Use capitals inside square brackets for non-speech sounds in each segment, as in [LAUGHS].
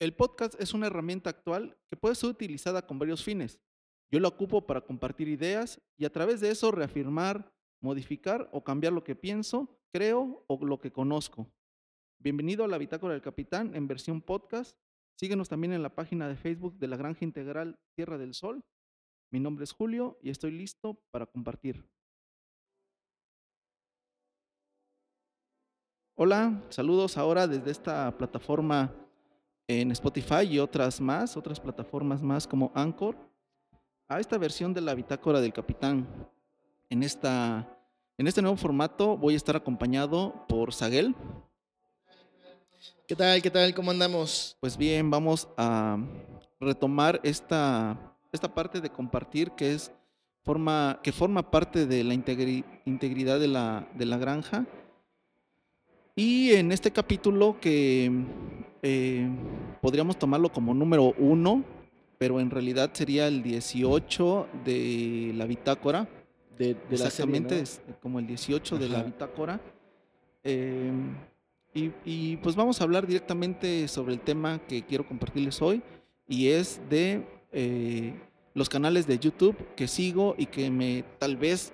El podcast es una herramienta actual que puede ser utilizada con varios fines. Yo la ocupo para compartir ideas y a través de eso reafirmar, modificar o cambiar lo que pienso, creo o lo que conozco. Bienvenido a la Bitácora del Capitán en versión podcast. Síguenos también en la página de Facebook de la Granja Integral Tierra del Sol. Mi nombre es Julio y estoy listo para compartir. Hola, saludos ahora desde esta plataforma en Spotify y otras más, otras plataformas más como Anchor, a esta versión de la bitácora del capitán. En, esta, en este nuevo formato voy a estar acompañado por Saguel. ¿Qué tal? ¿Qué tal? ¿Cómo andamos? Pues bien, vamos a retomar esta, esta parte de compartir que es forma, que forma parte de la integridad de la, de la granja y en este capítulo que eh, podríamos tomarlo como número uno, pero en realidad sería el 18 de la bitácora. De, Exactamente, es como el 18 de la bitácora. Em, y, pues vamos a hablar directamente sobre el tema que quiero compartirles hoy y es de eh, los canales de YouTube que sigo y que me tal vez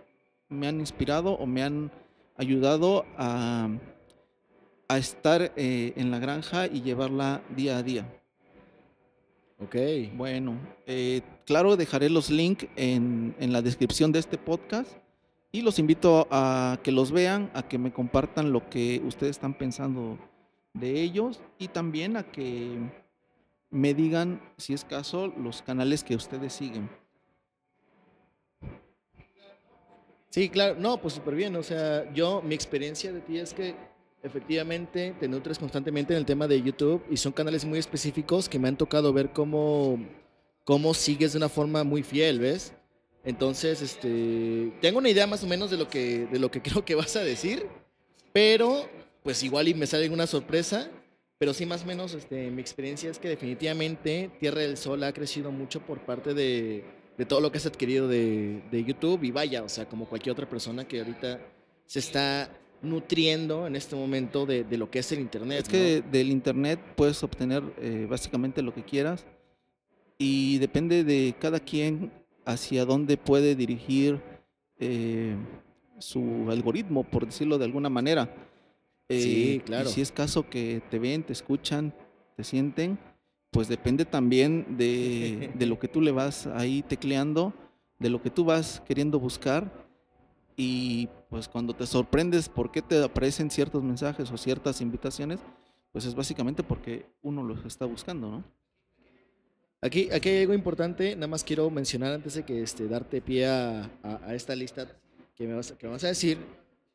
me han inspirado o me han ayudado a a estar eh, en la granja y llevarla día a día. Ok. Bueno, eh, claro, dejaré los links en, en, la descripción de este podcast y los invito a que los vean, a que me compartan lo que ustedes están pensando de ellos y también a que me digan, si es caso, los canales que ustedes siguen. Sí, claro, no, pues súper bien. O sea, yo, mi experiencia de ti es que Efectivamente, te nutres constantemente en el tema de YouTube y son canales muy específicos que me han tocado ver cómo, cómo sigues de una forma muy fiel, ¿ves? Entonces, este, tengo una idea más o menos de lo que, de lo que [LAUGHS] creo que vas a decir, pero pues igual y me sale una sorpresa, pero sí más o menos este, mi experiencia es que definitivamente Tierra del Sol ha crecido mucho por parte de, de todo lo que has adquirido de, de YouTube y vaya, o sea, como cualquier otra persona que ahorita se está nutriendo en este momento de, de lo que es el Internet. Es que del Internet puedes obtener eh, básicamente lo que quieras y depende de cada quien hacia dónde puede dirigir eh, su algoritmo, por decirlo de alguna manera. sí, eh, claro. Y si es caso que te ven, te escuchan, te sienten, pues depende también de, [LAUGHS] de lo que tú le vas ahí tecleando, de lo que tú vas queriendo buscar y pues cuando te sorprendes por qué te aparecen ciertos mensajes o ciertas invitaciones, pues es básicamente porque uno los está buscando, ¿no? Aquí, aquí hay algo importante, nada más quiero mencionar antes de que este, darte pie a, esta lista que me, vas, que vas a decir,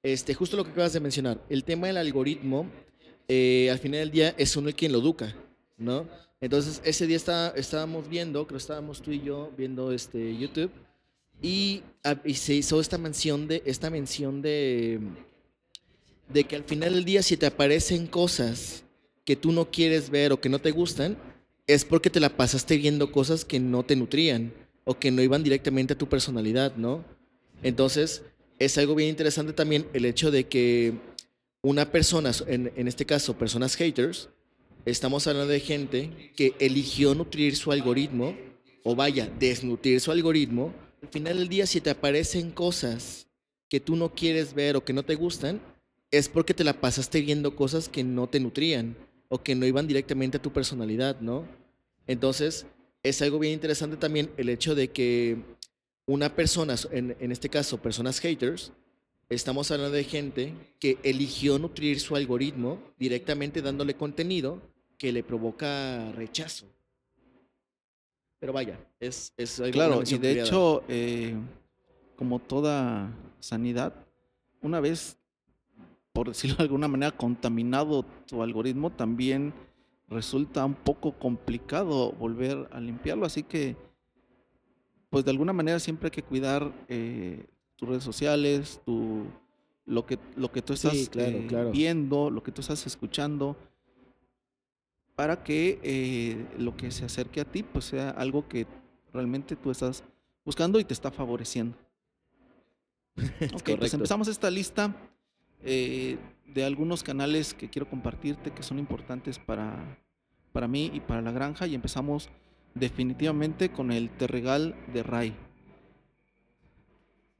este, justo lo que acabas de mencionar, el tema del algoritmo, eh, al final del día es uno el quien lo educa, ¿no? Entonces, ese día está, estábamos viendo, creo que estábamos tú y yo viendo este YouTube, y, se hizo esta mención de, esta mención de, de que al final del día si te aparecen cosas que tú no quieres ver o que no te gustan, es porque te la pasaste viendo cosas que no te nutrían o que no iban directamente a tu personalidad, ¿no? Entonces, es algo bien interesante también el hecho de que una persona, en, en este caso personas haters, estamos hablando de gente que eligió nutrir su algoritmo, o vaya, desnutrir su algoritmo, al final del día, si te aparecen cosas que tú no quieres ver o que no te gustan, es porque te la pasaste viendo cosas que no te nutrían o que no iban directamente a tu personalidad, ¿no? Entonces, es algo bien interesante también el hecho de que una persona, en, este caso, personas haters, estamos hablando de gente que eligió nutrir su algoritmo directamente dándole contenido que le provoca rechazo. Pero vaya, es, es algo Claro, y de hecho, eh, como toda sanidad, una vez, por decirlo de alguna manera, contaminado tu algoritmo, también resulta un poco complicado volver a limpiarlo. Así que, pues de alguna manera siempre hay que cuidar eh, tus redes sociales, tu, lo, que, lo que tú estás eh, viendo, lo que tú estás escuchando para que eh, lo que se acerque a ti pues sea algo que realmente tú estás buscando y te está favoreciendo. [LAUGHS] ok, pues empezamos esta lista eh, de algunos canales que quiero compartirte que son importantes para, para mí y para la granja y empezamos definitivamente con el Terregal de Ray.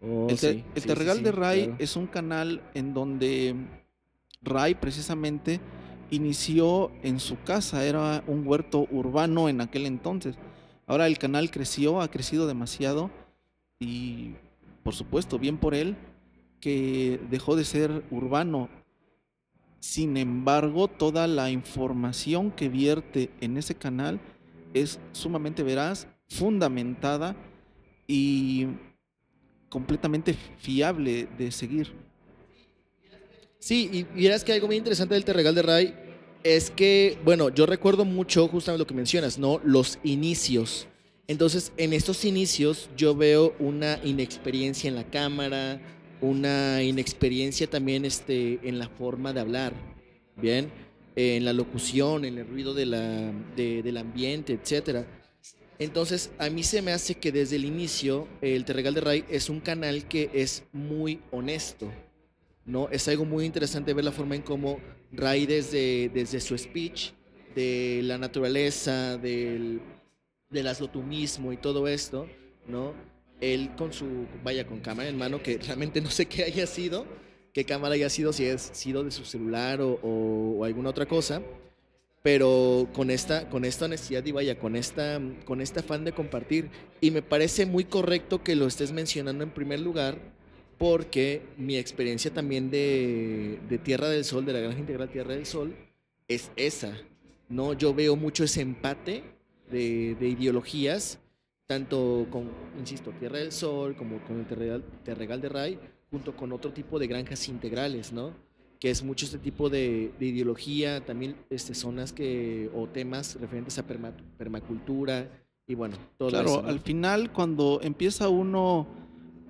Oh, el, te- sí, el sí, Terregal sí, de Ray claro. es un canal en donde Ray precisamente inició en su casa, era un huerto urbano en aquel entonces. Ahora el canal creció, ha crecido demasiado y por supuesto, bien por él, que dejó de ser urbano. Sin embargo, toda la información que vierte en ese canal es sumamente veraz, fundamentada y completamente fiable de seguir. Sí, y vieras que algo muy interesante del Terregal de Ray es que, bueno, yo recuerdo mucho justamente lo que mencionas, ¿no? Los inicios. Entonces, en estos inicios yo veo una inexperiencia en la cámara, una inexperiencia también este, en la forma de hablar, ¿bien? En la locución, en el ruido de la, de- del ambiente, etcétera. Entonces, a mí se me hace que desde el inicio el Terregal de Ray es un canal que es muy honesto. ¿No? Es algo muy interesante ver la forma en cómo Ray desde, desde su speech, de la naturaleza, del, del hazlo tú mismo y todo esto, ¿no? Él con su, vaya, con cámara en mano, que [LAUGHS] realmente no sé qué haya sido, qué cámara haya sido, si es sido de su celular o, o- o alguna otra cosa, pero con esta, con esta honestidad y vaya, con esta, con este afán de compartir. Y me parece muy correcto que lo estés mencionando en primer lugar, porque mi experiencia también de, de Tierra del Sol, de la Granja Integral Tierra del Sol, es esa. ¿no? Yo veo mucho ese empate de, de ideologías, tanto con, insisto, Tierra del Sol, como con el Terregal, Terregal de Ray, junto con otro tipo de granjas integrales, ¿no? Que es mucho este tipo de, de ideología, también este, zonas que, o temas referentes a perma- permacultura y bueno, todo Claro, eso. ¿no? al final cuando empieza uno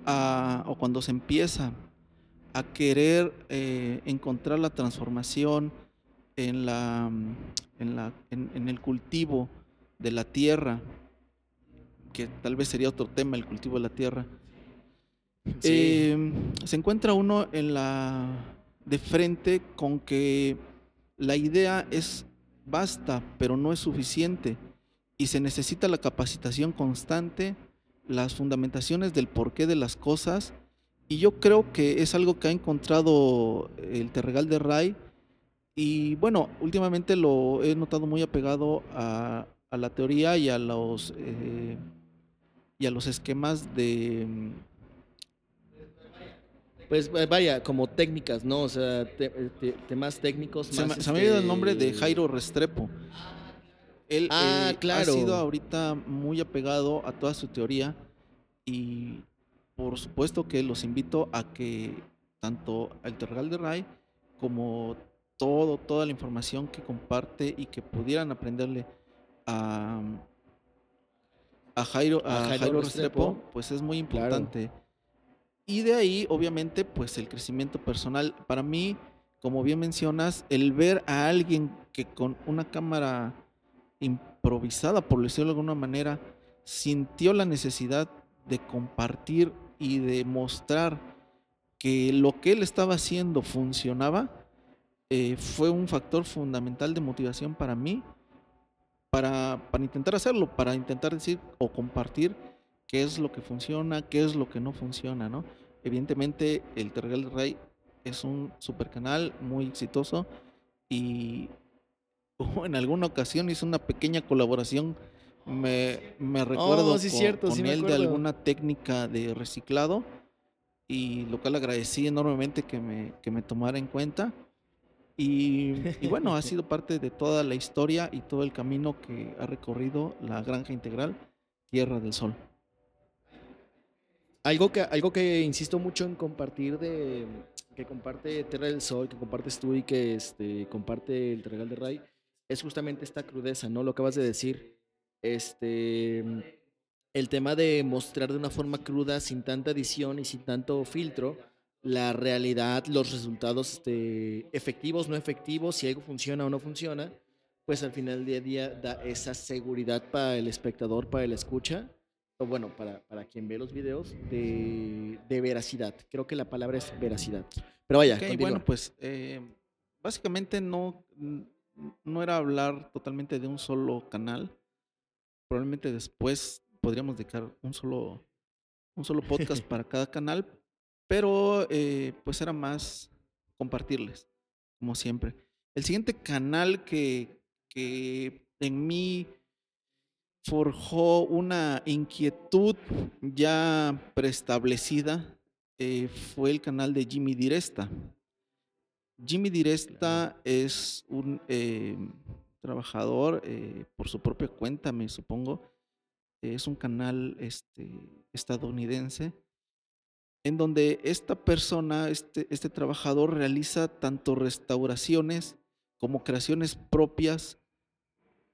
a, o cuando se empieza a querer eh, encontrar la transformación en, la, en, la, en, en el cultivo de la tierra, que tal vez sería otro tema, el cultivo de la tierra, Sí. eh, se encuentra uno en la de frente con que la idea es basta, pero no es suficiente y se necesita la capacitación constante, las fundamentaciones del porqué de las cosas y yo creo que es algo que ha encontrado el Terregal de Ray y bueno, últimamente lo he notado muy apegado a, a la teoría y a los eh, y a los esquemas de mm, Pues va- vaya, como técnicas, ¿no? O sea, te- te- temas técnicos Se, más. se me ha ido el nombre de este, Jairo Restrepo. Él Ah, eh, claro. ha sido ahorita muy apegado a toda su teoría y por supuesto que los invito a que tanto el Tergal de Ray como todo, toda la información que comparte y que pudieran aprenderle a, a Jairo, A a Jairo Jairo Restrepo. Restrepo, pues es muy Claro. importante. Y de ahí, obviamente, pues el crecimiento personal. Para mí, como bien mencionas, el ver a alguien que con una cámara improvisada, por decirlo de alguna manera, sintió la necesidad de compartir y de mostrar que lo que él estaba haciendo funcionaba, eh, fue un factor fundamental de motivación para mí, para, para intentar hacerlo, para intentar decir o compartir qué es lo que funciona, qué es lo que no funciona, ¿no? Evidentemente, el Terregal del Rey es un super canal muy exitoso y [LAUGHS] en alguna ocasión hizo una pequeña colaboración. Me, me recuerdo Oh, sí, con, cierto, con sí él de alguna técnica de reciclado y lo cual agradecí enormemente que me, que me tomara en cuenta. Y, y bueno, ha sido [LAUGHS] parte de toda la historia y todo el camino que ha recorrido la granja integral Tierra del Sol. Algo que, algo que insisto mucho en compartir de que comparte Terra del Sol, que compartes tú y que este, comparte el Terregal de Ray, es justamente esta crudeza, ¿no? Lo acabas de decir. Este, el tema de mostrar de una forma cruda, sin tanta edición y sin tanto filtro, la realidad, los resultados este, efectivos, no efectivos, si algo funciona o no funciona, pues al final del día da esa seguridad para el espectador, para el escucha, o bueno, para, para quien ve los videos, de, de veracidad. Creo que la palabra es veracidad. Pero vaya, Ok, continúa. bueno, pues eh, básicamente no, no era hablar totalmente de un solo canal. Probablemente después podríamos dedicar un solo, un solo podcast [LAUGHS] para cada canal, pero eh, pues era más compartirles, como siempre. El siguiente canal que, que en mí forjó una inquietud ya preestablecida eh, fue el canal de Jimmy Diresta. Jimmy Diresta es un eh, trabajador eh, por su propia cuenta, me supongo. Es un canal este, estadounidense en donde esta persona, este, este trabajador, realiza tanto restauraciones como creaciones propias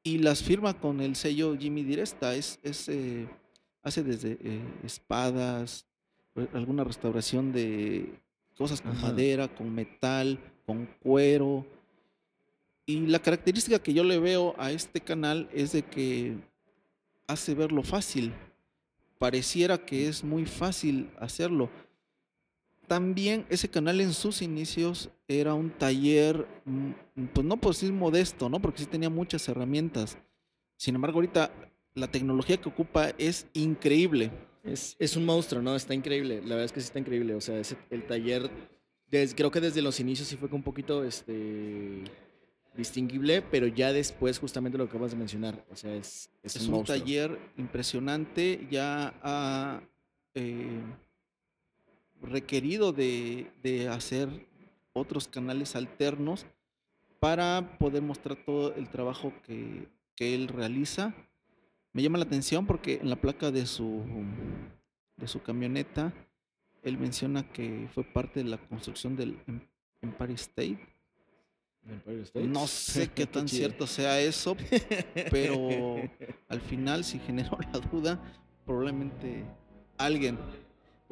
y las firma con el sello Jimmy Diresta. Es, eh, hace desde eh, espadas, alguna restauración de cosas con madera, con metal, con cuero. Y la característica que yo le veo a este canal es de que hace verlo fácil. Pareciera que es muy fácil hacerlo también ese canal en sus inicios era un taller, mm, pues no por decir modesto, ¿no? Porque sí tenía muchas herramientas. Sin embargo, ahorita la tecnología que ocupa es increíble. Es, es un monstruo, ¿no? Está increíble. La verdad es que sí está increíble. O sea, el taller, creo que desde los inicios sí fue un poquito este, distinguible, pero ya después justamente lo que acabas de mencionar. O sea, es, es, un, taller impresionante. Ya ha... Eh, requerido de, hacer otros canales alternos para poder mostrar todo el trabajo que, él realiza. Me llama la atención porque en la placa de su, de su camioneta, él menciona que fue parte de la construcción del em, Empire State. No sé qué [LAUGHS] tan cierto sea eso, pero al final, si generó la duda, probablemente alguien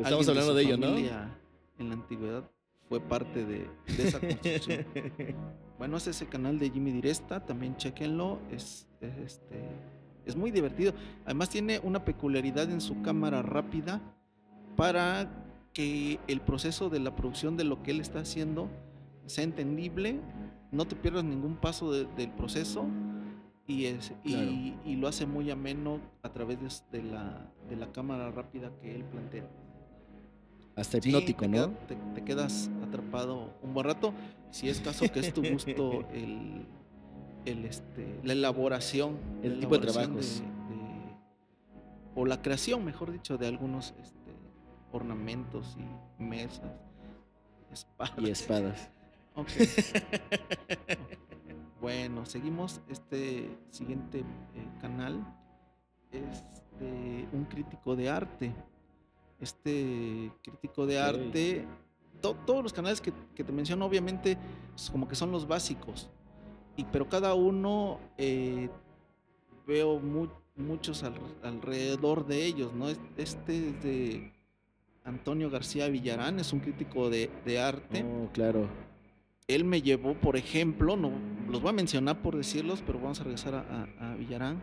Estamos hablando de, ello, ¿no? En la antigüedad fue parte de, esa construcción. [LAUGHS] bueno, es ese canal de Jimmy Diresta, también chequenlo, es, este, es muy divertido. Además tiene una peculiaridad en su cámara rápida para que el proceso de la producción de lo que él está haciendo sea entendible, no te pierdas ningún paso del proceso y, es, y, lo hace muy ameno a través de, la, de la cámara rápida que él plantea. Hasta hipnótico, ¿no? te, quedas atrapado un buen rato. Si es caso que es tu gusto [LAUGHS] el, el este, la elaboración. El tipo de trabajos. o la creación, mejor dicho, de algunos este, ornamentos y mesas. Espadas. Y espadas. [LAUGHS] [LAUGHS] bueno, seguimos. Este siguiente eh, canal es de un crítico de arte este crítico de arte. todos los canales que, te menciono, obviamente, como que son los básicos. Y, pero cada uno eh, veo muchos alrededor de ellos, ¿no? Este es de Antonio García Villarán, es un crítico de, arte. Oh, claro. Él me llevó, por ejemplo, no los voy a mencionar por decirlos, pero vamos a regresar a, Villarán,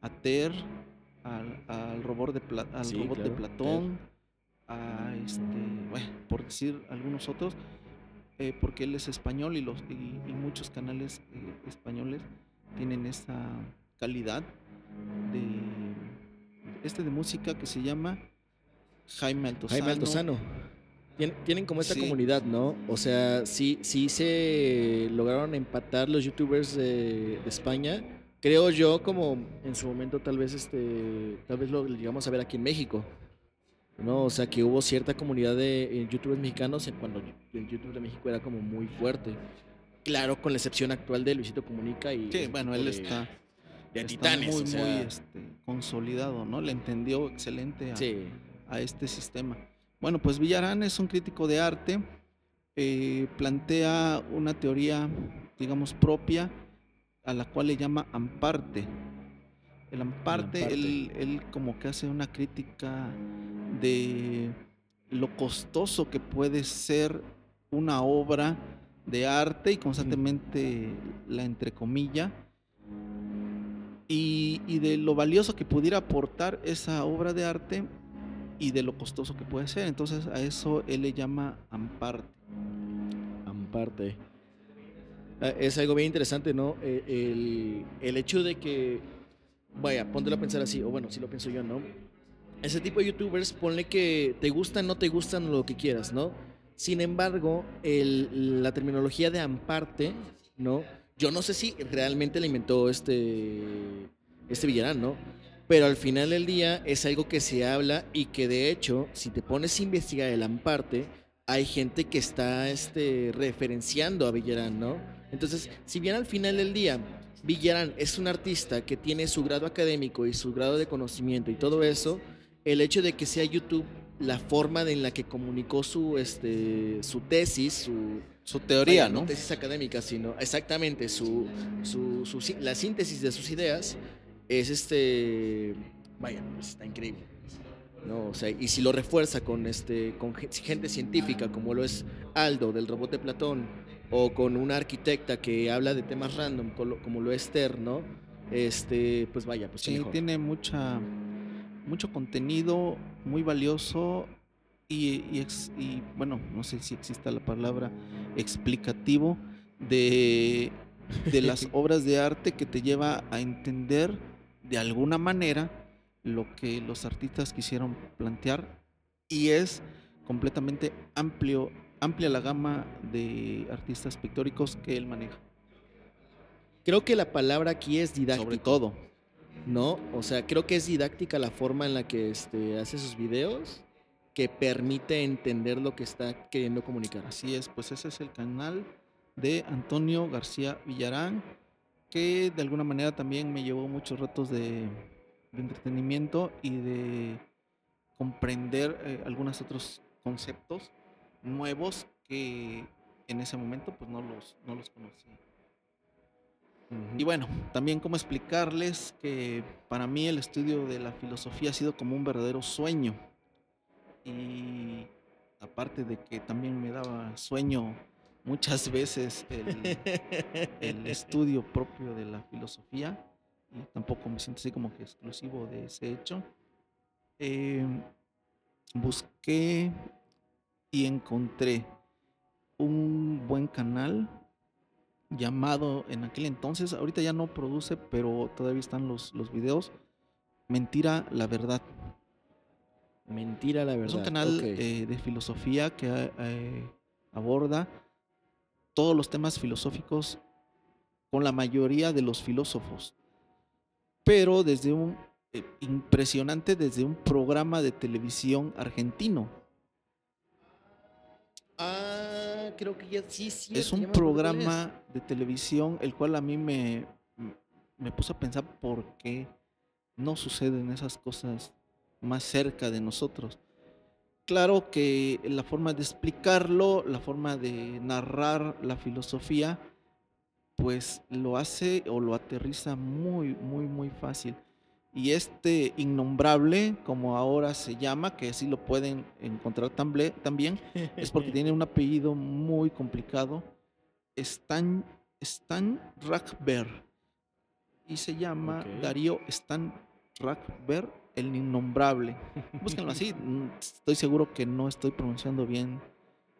a Ter, al, robot de, al robot de Platón, a este, bueno, por decir algunos otros, eh, porque él es español y, los, y, muchos canales eh, españoles tienen esa calidad de este de música que se llama Jaime Altozano. Jaime Altozano. tienen como esta comunidad, ¿no? O sea, sí, sí se lograron empatar los youtubers de, de España creo yo, como en su momento tal vez este, tal vez lo llegamos a ver aquí en México. ¿no? O sea, que hubo cierta comunidad de youtubers mexicanos cuando el YouTube de México era como muy fuerte. Claro, con la excepción actual de Luisito Comunica y... Sí, bueno, él está... De titanes, muy, muy este, consolidado, ¿no? Le entendió excelente a, a, este sistema. Bueno, pues Villarán es un crítico de arte, eh, plantea una teoría, digamos, propia, a la cual le llama amparte. El amparte, Él, como que hace una crítica de lo costoso que puede ser una obra de arte y constantemente la entrecomilla y, y de lo valioso que pudiera aportar esa obra de arte y de lo costoso que puede ser. Entonces a eso él le llama amparte. Amparte. eh, es algo bien interesante, ¿no? Eh, el, el hecho de que, vaya, póntelo a pensar así, o bueno, si lo pienso yo, ¿no? Ese tipo de youtubers, ponle que te gustan, no te gustan, lo que quieras, ¿no? Sin embargo, el, la terminología de amparte, ¿no? Yo no sé si realmente la inventó este, este Villarán, ¿no? Pero al final del día es algo que se habla y que de hecho, si te pones a investigar el amparte, hay gente que está este, referenciando a Villarán, ¿no? Entonces, si bien al final del día Villarán es un artista que tiene su grado académico y su grado de conocimiento y todo eso, el hecho de que sea YouTube la forma en la que comunicó su, este, su tesis, su, su teoría, vaya, ¿no? tesis académica, sino exactamente su, su, su la síntesis de sus ideas es este, vaya, pues está increíble. No, o sea, y si lo refuerza con este con ge- gente científica como lo es Aldo del robot de Platón o con una arquitecta que habla de temas random como lo es Ter, ¿no? Este, pues vaya, pues Sí, mejor. tiene mucha, mucho contenido muy valioso y, y ex- y, bueno, no sé si exista la palabra explicativo de, de las [LAUGHS] obras de arte que te lleva a entender de alguna manera lo que los artistas quisieron plantear y es completamente amplio, amplia la gama de artistas pictóricos que él maneja, Creo que la palabra aquí es didáctico. sobre todo. ¿no? O sea, creo que es didáctica la forma en la que este, hace sus videos que permite entender lo que está queriendo comunicar. Así es, pues ese es el canal de Antonio García Villarán, que de alguna manera también me llevó muchos retos de, de entretenimiento y de comprender eh, algunos otros conceptos nuevos que en ese momento pues no los, no los conocía. Y bueno, también cómo explicarles que para mí el estudio de la filosofía ha sido como un verdadero sueño. Y aparte de que también me daba sueño muchas veces el, el [LAUGHS] estudio propio de la filosofía, y tampoco me siento así como que exclusivo de ese hecho, eh, busqué y encontré un buen canal llamado en aquel entonces, ahorita ya no produce, pero todavía están los, los videos, Mentira, la verdad. Mentira la verdad. Es un canal eh, de filosofía que eh, aborda todos los temas filosóficos con la mayoría de los filósofos, pero desde un eh, impresionante, desde un programa de televisión argentino. Ah, creo que ya sí, sí. es un programa de televisión el cual a mí me, me puso a pensar por qué no suceden esas cosas más cerca de nosotros. Claro que la forma de explicarlo, la forma de narrar la filosofía, pues lo hace o lo aterriza muy, muy, muy fácil. Y este innombrable, como ahora se llama, que así lo pueden encontrar también, [LAUGHS] es. porque tiene un apellido muy complicado. Stan, Stan Rackber. Y se llama. Darío Stan Rackber, el innombrable. [LAUGHS] Búsquenlo así. Estoy seguro que no estoy pronunciando bien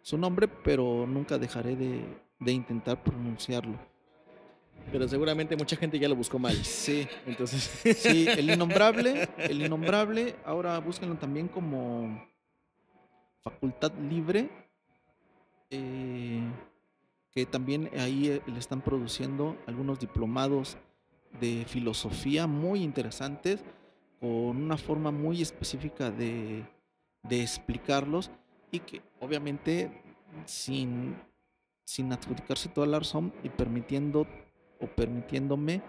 su nombre, pero nunca dejaré de, de intentar pronunciarlo. Pero seguramente mucha gente ya lo buscó mal. Sí, Entonces. [LAUGHS] sí, el [LAUGHS] innombrable, el innombrable, ahora búsquenlo también como facultad libre, eh, que también ahí eh, le están produciendo algunos diplomados de filosofía muy interesantes, con una forma muy específica de, de explicarlos y que obviamente sin, sin adjudicarse toda la razón y permitiendo o permitiéndome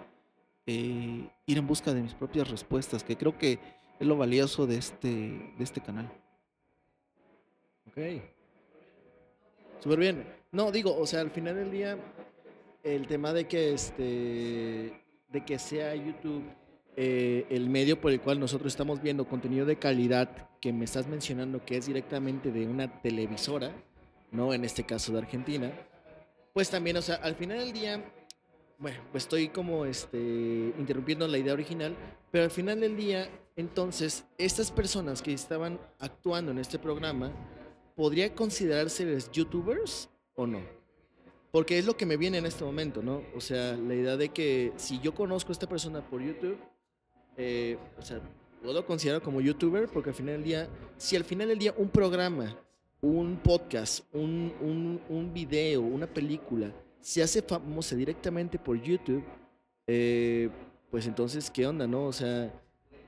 eh, ir en busca de mis propias respuestas, que creo que es lo valioso de este, de este canal. Ok. Súper bien. No, digo, o sea, al final del día, el tema de que este. de que sea YouTube eh, el medio por el cual nosotros estamos viendo contenido de calidad que me estás mencionando que es directamente de una televisora, ¿no? En este caso de Argentina. Pues también, o sea, al final del día, bueno, pues estoy como este, interrumpiendo la idea original, pero al final del día, entonces, estas personas que estaban actuando en este programa, ¿podría considerarse youtubers o no? Porque es lo que me viene en este momento, ¿no? O sea, la idea de que si yo conozco a esta persona por YouTube, eh, o sea, puedo considerar como youtuber porque al final del día, si al final del día un programa, un podcast, un, un, un video, una película, se hace famosa directamente por YouTube, eh, pues entonces, ¿qué onda, no? O sea,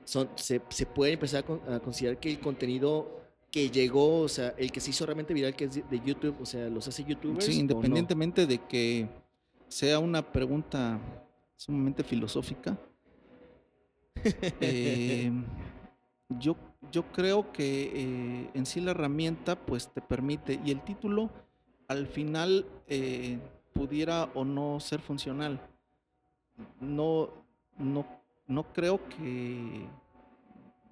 son, se, se puede empezar a, con- a considerar que el contenido que llegó, o sea, el que se hizo realmente viral, que es de, de YouTube, o sea, los hace YouTubers. Sí, no? independientemente de que sea una pregunta sumamente filosófica, eh, yo, yo creo que eh, en sí la herramienta pues te permite y el título al final eh, pudiera o no ser funcional. No, no, no creo que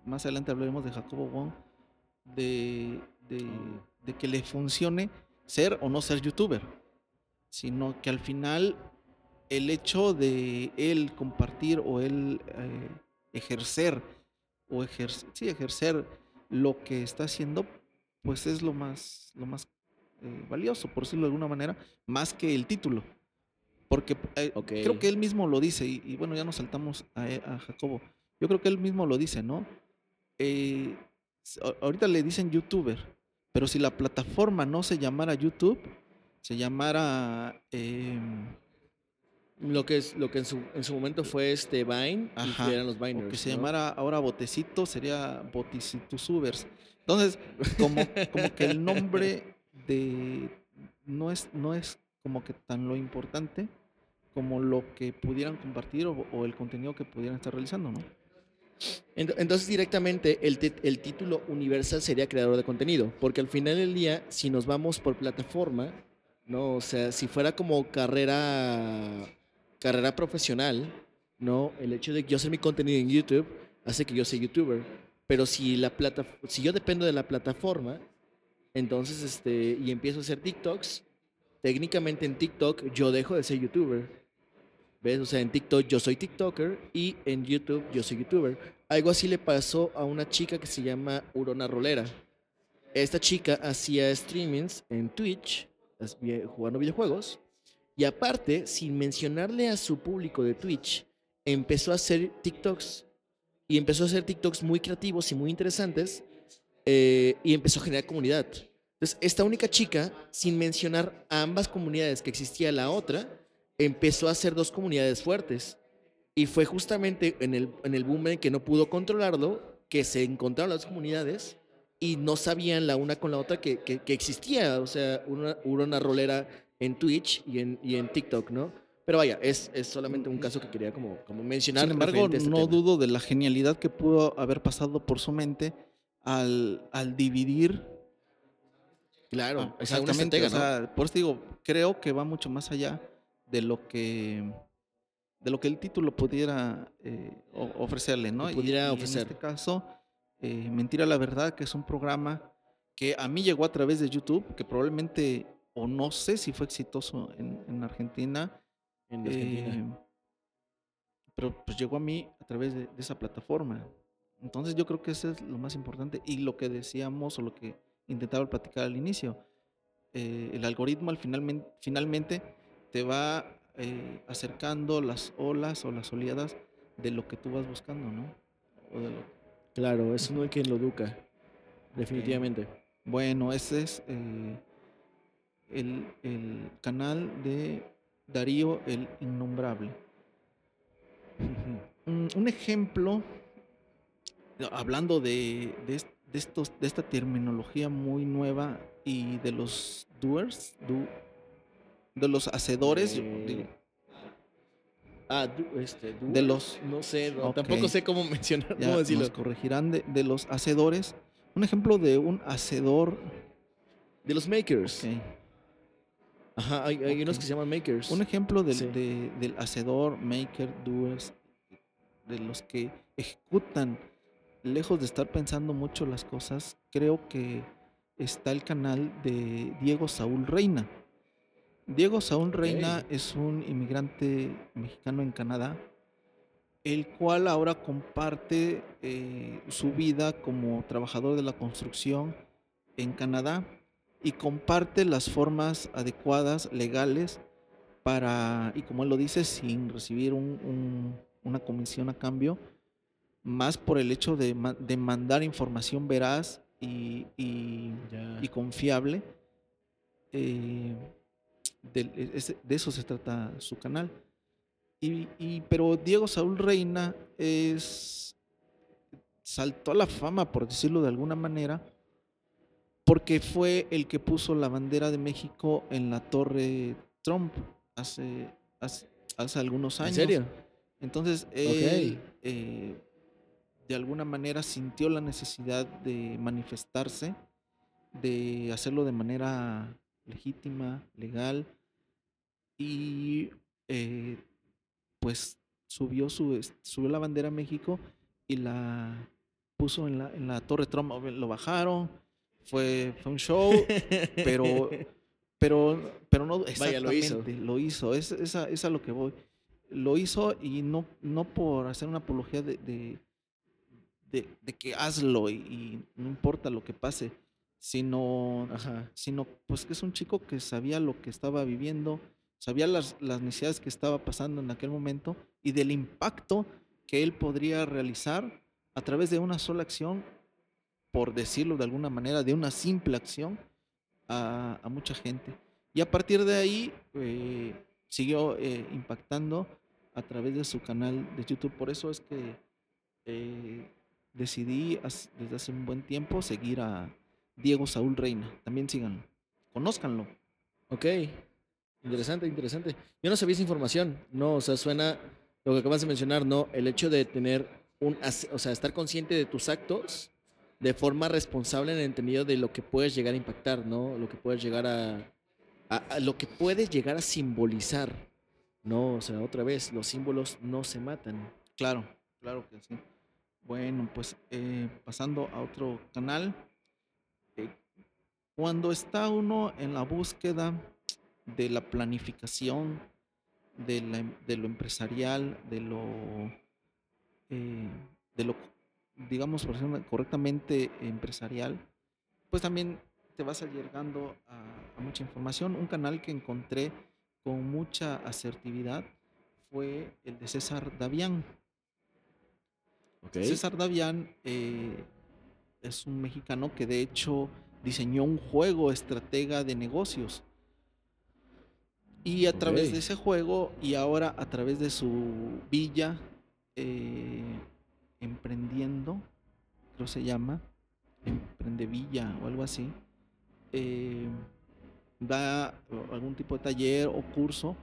más adelante hablaremos de Jacobo Wong de, de, que le funcione ser o no ser youtuber, sino que al final el hecho de él compartir o él ejercer o ejercer, sí, ejercer lo que está haciendo, pues es lo más, lo más eh, valioso, por decirlo de alguna manera, más que el título. Porque eh, creo que él mismo lo dice, y, y bueno, ya nos saltamos a, a Jacobo. Yo creo que él mismo lo dice, ¿no? Eh, ahorita le dicen youtuber, pero si la plataforma no se llamara YouTube, se llamara... Lo que, es, lo que en, su, en su momento fue este Vine, y Ajá, que eran los Viners. que se ¿no? llamara ahora Botecito, sería Boticitosubers. Entonces, como, como que el nombre de no es, no es como que tan lo importante como lo que pudieran compartir o, o el contenido que pudieran estar realizando, ¿no? Ent- Entonces directamente el, el título universal sería creador de contenido, porque al final del día, si nos vamos por plataforma, no, o sea, si fuera como carrera carrera profesional, no, el hecho de que yo hacer mi contenido en YouTube hace que yo sea youtuber, pero si la plata, si yo dependo de la plataforma, entonces este y empiezo a hacer TikToks, técnicamente en TikTok yo dejo de ser youtuber. ¿Ves? O sea, en TikTok yo soy TikToker y en YouTube yo soy YouTuber. Algo así le pasó a una chica que se llama Urona Rolera. Esta chica hacía streamings en Twitch, jugando videojuegos, y aparte, sin mencionarle a su público de Twitch, empezó a hacer TikToks. Y empezó a hacer TikToks muy creativos y muy interesantes, eh, y empezó a generar comunidad. Entonces, esta única chica, sin mencionar a ambas comunidades que existía la otra, empezó a hacer dos comunidades fuertes. Y fue justamente en el, en el boom en que no pudo controlarlo, que se encontraron las comunidades y no sabían la una con la otra que, que- existía. O sea, una, una rolera en Twitch y en, y en TikTok, ¿no? Pero vaya, es, es solamente un caso que quería como, como mencionar. Sin embargo, este no tema. dudo de la genialidad que pudo haber pasado por su mente al, al dividir Claro, Ah, exactamente. o sea, por eso digo, creo que va mucho más allá de lo que de lo que el título pudiera eh, ofrecerle, ¿no? Pudiera y, y ofrecer. En este caso, eh, Mentira la Verdad, que es un programa que a mí llegó a través de YouTube, que probablemente, o no sé si fue exitoso en, en Argentina, ¿no? En Argentina. eh, pero pues llegó a mí a través de, de esa plataforma. Entonces yo creo que eso es lo más importante y lo que decíamos o lo que intentaba platicar al inicio. eh, el algoritmo al finalmente, finalmente te va eh, acercando las olas o las oleadas de lo que tú vas buscando, ¿no? O de lo- Claro, es uno quien lo educa. Definitivamente. Bueno, ese es eh, el, el canal de Darío el Innombrable. Un ejemplo, hablando de, de est- de estos, de esta terminología muy nueva y de los doers, do- de los hacedores, Eh, digo, Ah, este, de los No sé, no, tampoco sé cómo [LAUGHS] mencionar, ya cómo decirlo. nos corregirán de, de los hacedores. Un ejemplo de un hacedor. De los makers. ok, Ajá, hay, hay unos que se llaman makers. Un ejemplo del, Sí. de- del hacedor, maker, doers, de los que ejecutan, lejos de estar pensando mucho las cosas, creo que está el canal de Diego Saúl Reina. Diego Saúl Reina es un inmigrante mexicano en Canadá, el cual ahora comparte eh, su vida como trabajador de la construcción en Canadá y comparte las formas adecuadas, legales, para, y como él lo dice, sin recibir una comisión a cambio, más por el hecho de, mandar información veraz y, confiable. Eh, de, eso se trata su canal. Y, pero Diego Saúl Reina es saltó a la fama, por decirlo de alguna manera, porque fue el que puso la bandera de México en la torre Trump hace, hace, algunos años. ¿En serio? Entonces, él eh, de alguna manera sintió la necesidad de manifestarse, de hacerlo de manera legítima, legal, y eh, pues subió, su, subió la bandera a México y la puso en la, en la Torre Trump, lo bajaron, fue, fue un show, pero, [LAUGHS] pero, pero no exactamente, lo hizo. Lo hizo, es, es, a, lo que voy. Lo hizo y no, no por hacer una apología de, de, de, que hazlo y, no importa lo que pase, sino, sino pues que es un chico que sabía lo que estaba viviendo, sabía las, las necesidades que estaba pasando en aquel momento y del impacto que él podría realizar a través de una sola acción, por decirlo de alguna manera, de una simple acción a, mucha gente. Y a partir de ahí eh, siguió eh, impactando a través de su canal de YouTube. Por eso es que eh, decidí desde hace un buen tiempo seguir a Diego Saúl Reina. También síganlo, conózcanlo. Ok, interesante, interesante. Yo no sabía esa información, no, o sea, suena lo que acabas de mencionar, ¿no? El hecho de tener un, o sea, estar consciente de tus actos de forma responsable en el entendido de lo que puedes llegar a impactar, ¿no? Lo que puedes llegar a, lo que puedes llegar a simbolizar, ¿no? O sea, otra vez, los símbolos no se matan. Claro, claro que sí. Bueno, pues eh, pasando a otro canal. Eh, cuando está uno en la búsqueda de la planificación, de, de lo empresarial, de lo eh, de lo, digamos, correctamente empresarial, pues también te vas llegando a, mucha información. Un canal que encontré con mucha asertividad fue el de César Davián. César Davián eh, es un mexicano que de hecho diseñó un juego estratega de negocios. Y a través de ese juego y ahora a través de su villa eh, emprendiendo, creo se llama, Emprendevilla o algo así, eh, da algún tipo de taller o curso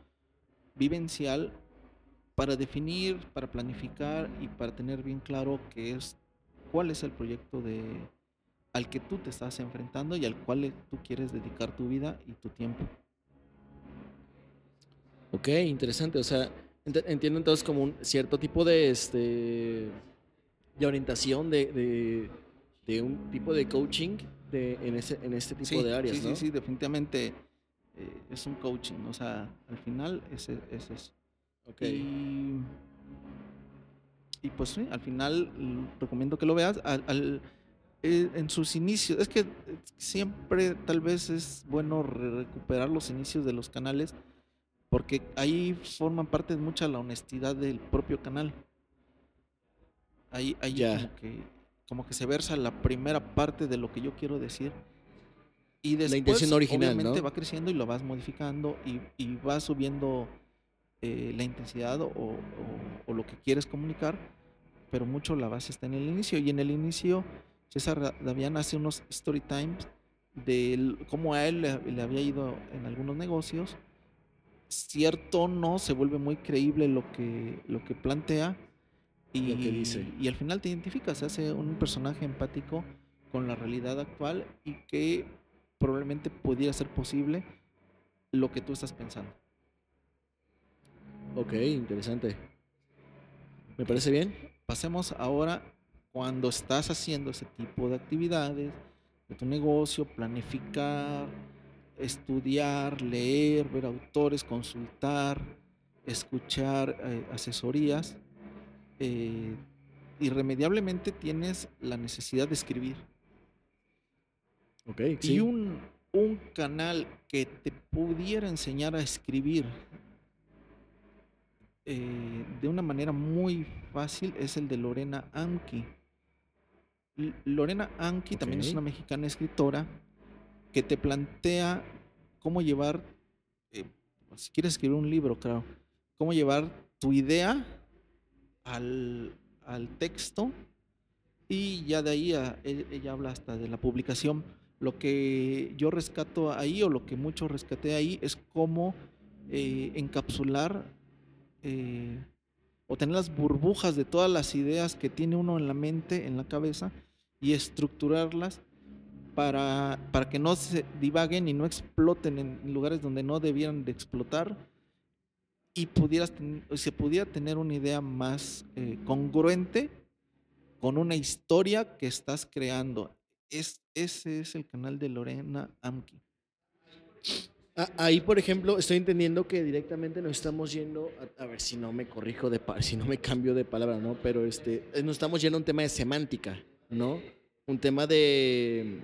vivencial para definir, para planificar y para tener bien claro qué es, cuál es el proyecto de al que tú te estás enfrentando y al cual tú quieres dedicar tu vida y tu tiempo. Ok, interesante. O sea, Entiendo entonces como un cierto tipo de, este, de orientación de, de, un tipo de coaching de, en, ese, en este tipo de áreas, sí, Sí, sí, definitivamente eh, es un coaching. O sea, al final es, es eso. Y, y, pues sí, al final recomiendo que lo veas. Al, eh, en sus inicios, es que siempre tal vez es bueno recuperar los inicios de los canales porque ahí forman parte de mucha la honestidad del propio canal. Ahí, ahí como, que, como que se versa la primera parte de lo que yo quiero decir. Y después, la intención original, obviamente, va creciendo y lo vas modificando y, y vas subiendo eh, la intensidad o, o, lo que quieres comunicar, pero mucho la base está en el inicio. Y en el inicio, César Davián hace unos story times de cómo a él le había ido en algunos negocios cierto no se vuelve muy creíble lo que, lo que plantea y, dice. y al final te identificas, se hace un personaje empático con la realidad actual y que probablemente pudiera ser posible lo que tú estás pensando. Ok, interesante. ¿Me parece bien? Pasemos ahora cuando estás haciendo ese tipo de actividades de tu negocio, planificar, estudiar, leer, ver autores, consultar, escuchar eh, asesorías, eh, irremediablemente tienes la necesidad de escribir. Okay, y un, un canal que te pudiera enseñar a escribir eh, de una manera muy fácil es el de Lorena Amki. L- Lorena Amki también es Ok. una mexicana escritora que te plantea cómo llevar, eh, si quieres escribir un libro, claro, cómo llevar tu idea al, al texto y ya de ahí a- e- ella habla hasta de la publicación. Lo que yo rescato ahí o lo que mucho rescaté ahí es cómo eh, encapsular eh, o tener las burbujas de todas las ideas que tiene uno en la mente, en la cabeza, y estructurarlas para, para que no se divaguen y no exploten en lugares donde no debieran de explotar y pudieras se pudiera tener una idea más eh, congruente con una historia que estás creando. Es, ese es el canal de Lorena Amki. Ah, Ahí, por ejemplo, estoy entendiendo que directamente nos estamos yendo, a, a ver si no me corrijo de si no me cambio de palabra, ¿no? Pero este, eh, nos estamos yendo a un tema de semántica, ¿no? Un tema de,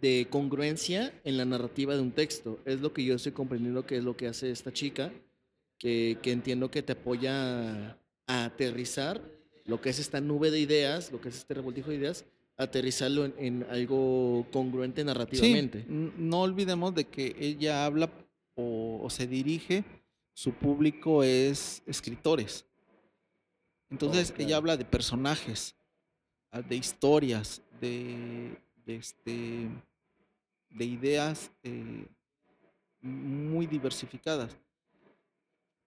de congruencia en la narrativa de un texto. Es lo que yo estoy comprendiendo que es lo que hace esta chica, que, que entiendo que te apoya a aterrizar lo que es esta nube de ideas, lo que es este revoltijo de ideas, aterrizarlo en, en algo congruente narrativamente. Sí, no olvidemos de que ella habla o, o se dirige, su público es escritores. Entonces Oh, claro. ella habla de personajes, ah, de historias, de, de, este, de ideas eh, muy diversificadas.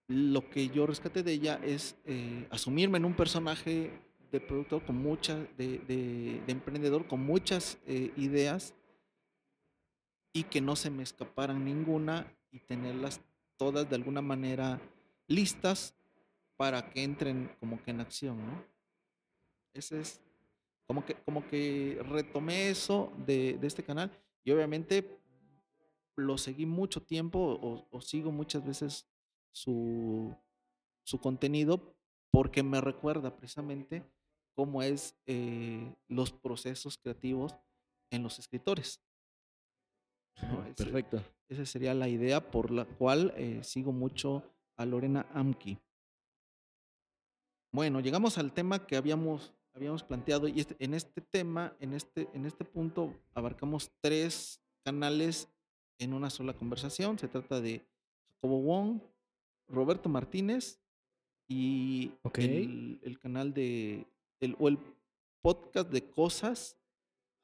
Lo que yo rescaté de ella es eh, asumirme en un personaje de productor con muchas, de, de- de emprendedor con muchas eh, ideas y que no se me escaparan ninguna y tenerlas todas de alguna manera listas para que entren como que en acción, ¿no? Ese es como que, como que retomé eso de, de este canal y obviamente lo seguí mucho tiempo o, o sigo muchas veces su, su contenido porque me recuerda precisamente cómo es eh, los procesos creativos en los escritores. ¿no? Ese- Perfecto. esa sería la idea por la cual eh, sigo mucho a Lorena Amki. Bueno, llegamos al tema que habíamos, habíamos planteado y este- en este tema, en este, en este punto, abarcamos tres canales en una sola conversación. Se trata de Jacobo Wong, Roberto Martínez y el, el canal de, el, o el podcast de cosas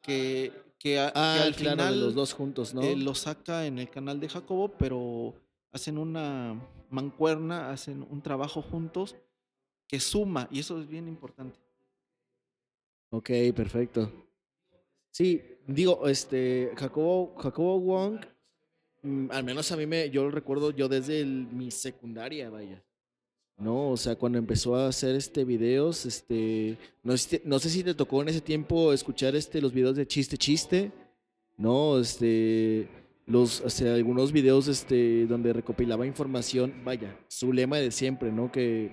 que, que, a- que Ah, al claro, final los dos juntos, ¿no? eh, lo saca en el canal de Jacobo, pero hacen una mancuerna, hacen un trabajo juntos que suma, y eso es bien importante. Ok, perfecto. Sí, digo, este, Jacobo, Jacobo Wong, mm, al menos a mí me, yo lo recuerdo yo desde mi secundaria, vaya. No, o sea, cuando empezó a hacer este videos, este, no no sé si te tocó en ese tiempo escuchar este los videos de chiste chiste, no, este, los, o sea, algunos videos, este, donde recopilaba información, vaya, su lema de siempre, ¿no? Que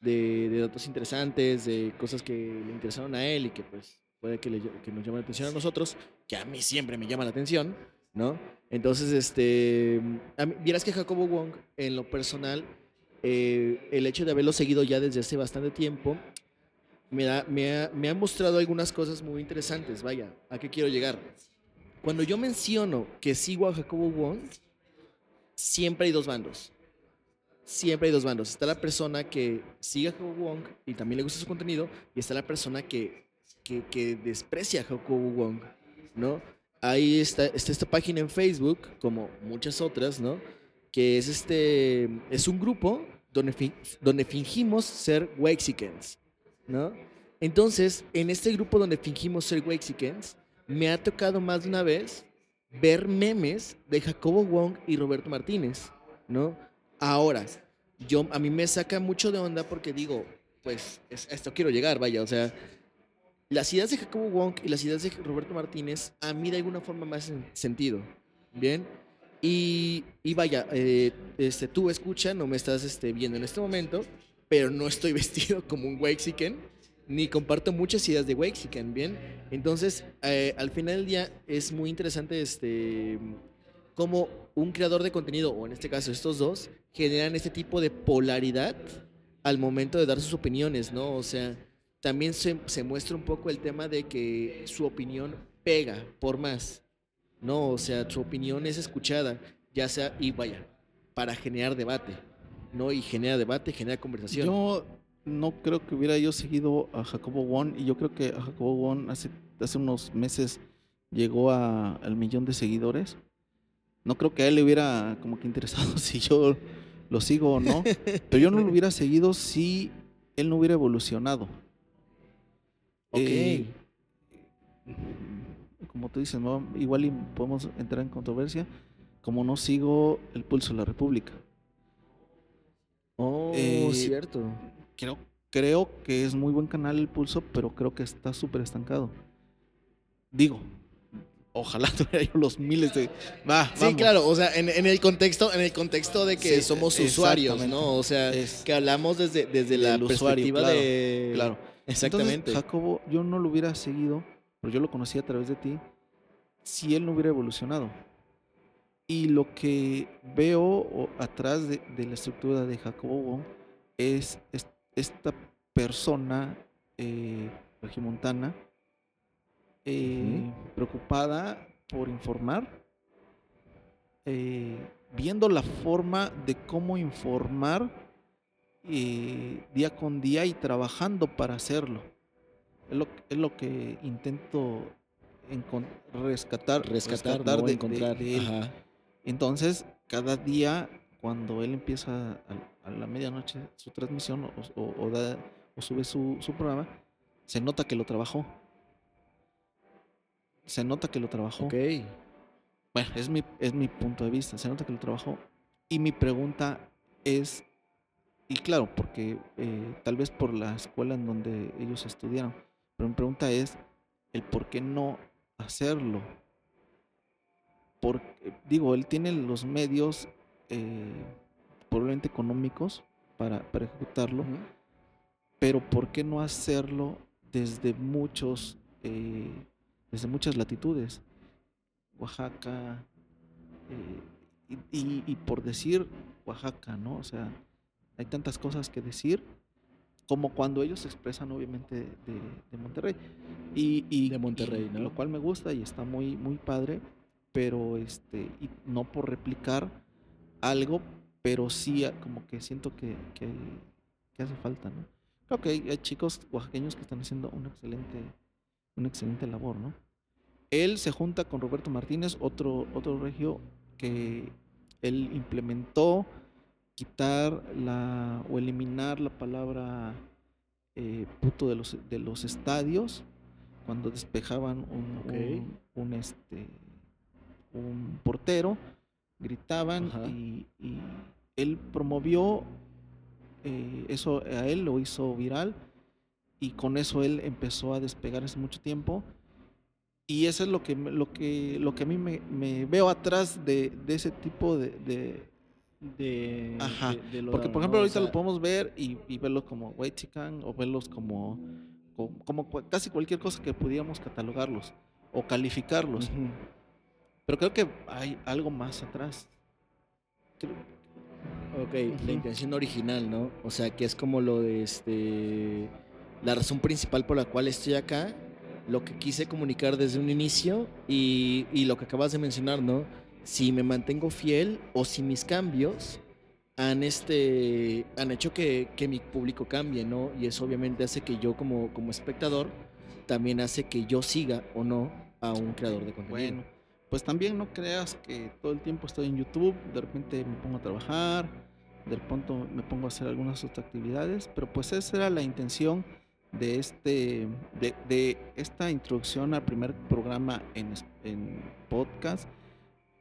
de, de datos interesantes, de cosas que le interesaron a él y que pues puede que, le, que nos llame la atención a nosotros, que a mí siempre me llama la atención, ¿no? Entonces, este, mí- vieras que Jacobo Wong, en lo personal, eh, el hecho de haberlo seguido ya desde hace bastante tiempo, me, da- me, ha, me ha mostrado algunas cosas muy interesantes, vaya, ¿a qué quiero llegar? Cuando yo menciono que sigo a Jacobo Wong, siempre hay dos bandos siempre hay dos bandos. Está la persona que sigue a Jacobo Wong y también le gusta su contenido, y está la persona que, que, que desprecia a Jacobo Wong, ¿no? Ahí está, está esta página en Facebook, como muchas otras, ¿no? Que es este, es un grupo donde, fin- donde fingimos ser Wexicans, ¿no? Entonces, en este grupo donde fingimos ser Wexicans, me ha tocado más de una vez ver memes de Jacobo Wong y Roberto Martínez, ¿no? Ahora, yo, a mí me saca mucho de onda porque digo, pues, esto quiero llegar, vaya, o sea, las ideas de Jacobo Wong y las ideas de Roberto Martínez a mí de alguna forma me hacen sentido, ¿bien? Y, y vaya, eh, este, tú escucha, no me estás este, viendo en este momento, pero no estoy [LAUGHS] vestido como un Waxican, ni comparto muchas ideas de Waxican, ¿bien? Entonces, eh, al final del día es muy interesante este cómo un creador de contenido, o en este caso estos dos, generan este tipo de polaridad al momento de dar sus opiniones, ¿no? O sea, también se, se muestra un poco el tema de que su opinión pega por más, ¿no? O sea, su opinión es escuchada, ya sea, y vaya, para generar debate, ¿no? Y genera debate, genera conversación. Yo no creo que hubiera yo seguido a Jacobo Won y yo creo que a Jacobo Won hace, hace unos meses llegó a- al millón de seguidores. No creo que a él le hubiera como que interesado [LAUGHS] si yo lo sigo o no, [LAUGHS] pero yo no lo hubiera seguido si él no hubiera evolucionado. Ok. Eh, como tú dices, ¿no? igual y podemos entrar en controversia, como no sigo el pulso de la República. oh, eh, cierto. creo, creo que es muy buen canal el pulso, pero creo que está súper estancado. Digo, ojalá [LAUGHS] tuviera yo los miles de. Va, Sí, vamos. claro, o sea, en, en el contexto, en el contexto de que Sí, somos usuarios. ¿no? O sea, Es que hablamos desde, desde la usuario, perspectiva claro, de. Claro. Exactamente. Entonces, Jacobo, yo no lo hubiera seguido, pero yo lo conocí a través de ti, si él no hubiera evolucionado. Y lo que veo atrás de, de la estructura de Jacobo es, es- esta persona eh, regimontana eh, preocupada por informar, eh, viendo la forma de cómo informar eh, día con día y trabajando para hacerlo. Es lo, es lo que intento rescatar, rescatar, rescatar ¿no? de- de- encontrar. de él. Ajá. Entonces, cada día, cuando él empieza a, a la medianoche su transmisión o, o- o da- o sube su, su programa, se nota que lo trabajó. Se nota que lo trabajó. Ok. Bueno, es mi, es mi punto de vista. Se nota que lo trabajó. Y mi pregunta es, y claro, porque eh, tal vez por la escuela en donde ellos estudiaron, pero mi pregunta es el por qué no hacerlo. Porque, digo, él tiene los medios eh, probablemente económicos para, para ejecutarlo, pero ¿por qué no hacerlo desde muchos, eh, desde muchas latitudes? Oaxaca, y, y- y por decir Oaxaca, ¿no? O sea, hay tantas cosas que decir, como cuando ellos se expresan obviamente de, de Monterrey. Y, y- De Monterrey, y ¿no? Lo cual me gusta y está muy, muy padre, pero este, y no por replicar algo, pero sí como que siento que, que, que hace falta, ¿no? Creo que hay, hay chicos oaxaqueños que están haciendo una excelente, una excelente labor, ¿no? Él se junta con Roberto Martínez, otro, otro regio que él implementó quitar la o eliminar la palabra eh, puto de los, de los estadios cuando despejaban un, un, un, este un portero gritaban y, y él promovió eh, eso a él lo hizo viral y con eso él empezó a despegar hace mucho tiempo. Y eso es lo que me- lo que lo que a mí me, me veo atrás de, de ese tipo de, de- De, Ajá, de- de lo porque por ¿no? ejemplo O ahorita sea, lo podemos ver y, y verlo como white chicken o verlos como, como casi cualquier cosa que pudiéramos catalogarlos o calificarlos pero creo que hay algo más atrás Creo- Ok, la intención original, ¿no? O sea, que es como lo de este. La razón principal por la cual estoy acá, lo que quise comunicar desde un inicio y, y lo que acabas de mencionar, ¿no? Si me mantengo fiel o si mis cambios han, este, han hecho que, que mi público cambie, ¿no? Y eso obviamente hace que yo como, como espectador también hace que yo siga o no a un creador de contenido. Bueno, pues también no creas que todo el tiempo estoy en YouTube, de repente me pongo a trabajar, de pronto me pongo a hacer algunas otras actividades, pero pues esa era la intención de este de, de esta introducción al primer programa en, en podcast,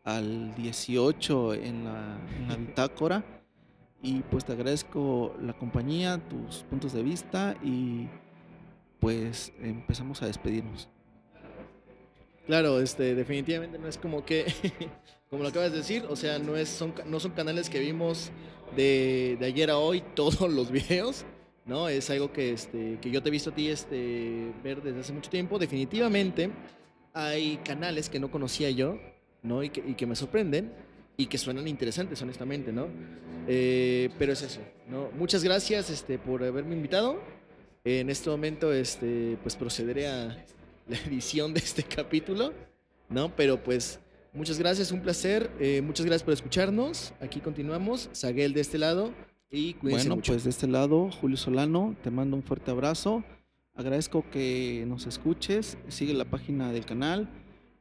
al 18 en la, en la bitácora. Y pues te agradezco la compañía, tus puntos de vista y pues empezamos a despedirnos. Claro, este, definitivamente no es como que, [LAUGHS] como lo acabas de decir, o sea, no, es, son, no son canales que vimos de, de ayer a hoy [LAUGHS] todos los videos. ¿no? Es algo que, este, que yo te he visto a ti este, ver desde hace mucho tiempo. Definitivamente hay canales que no conocía yo, ¿no? Y que, y que me sorprenden y que suenan interesantes, honestamente, ¿no? Eh, pero es eso, ¿no? Muchas gracias este, por haberme invitado. En este momento, este, pues procederé a [LAUGHS] la edición de este capítulo, ¿no? Pero pues muchas gracias, un placer. eh, muchas gracias por escucharnos. Aquí continuamos. Saguel de este lado y cuídense Bueno, mucho. pues de este lado, Julio Solano, te mando un fuerte abrazo. Agradezco que nos escuches, sigue la página del canal.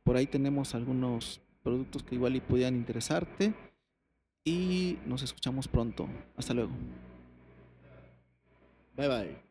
Por ahí tenemos algunos productos que igual y pudieran interesarte. Y nos escuchamos pronto. Hasta luego. Bye bye.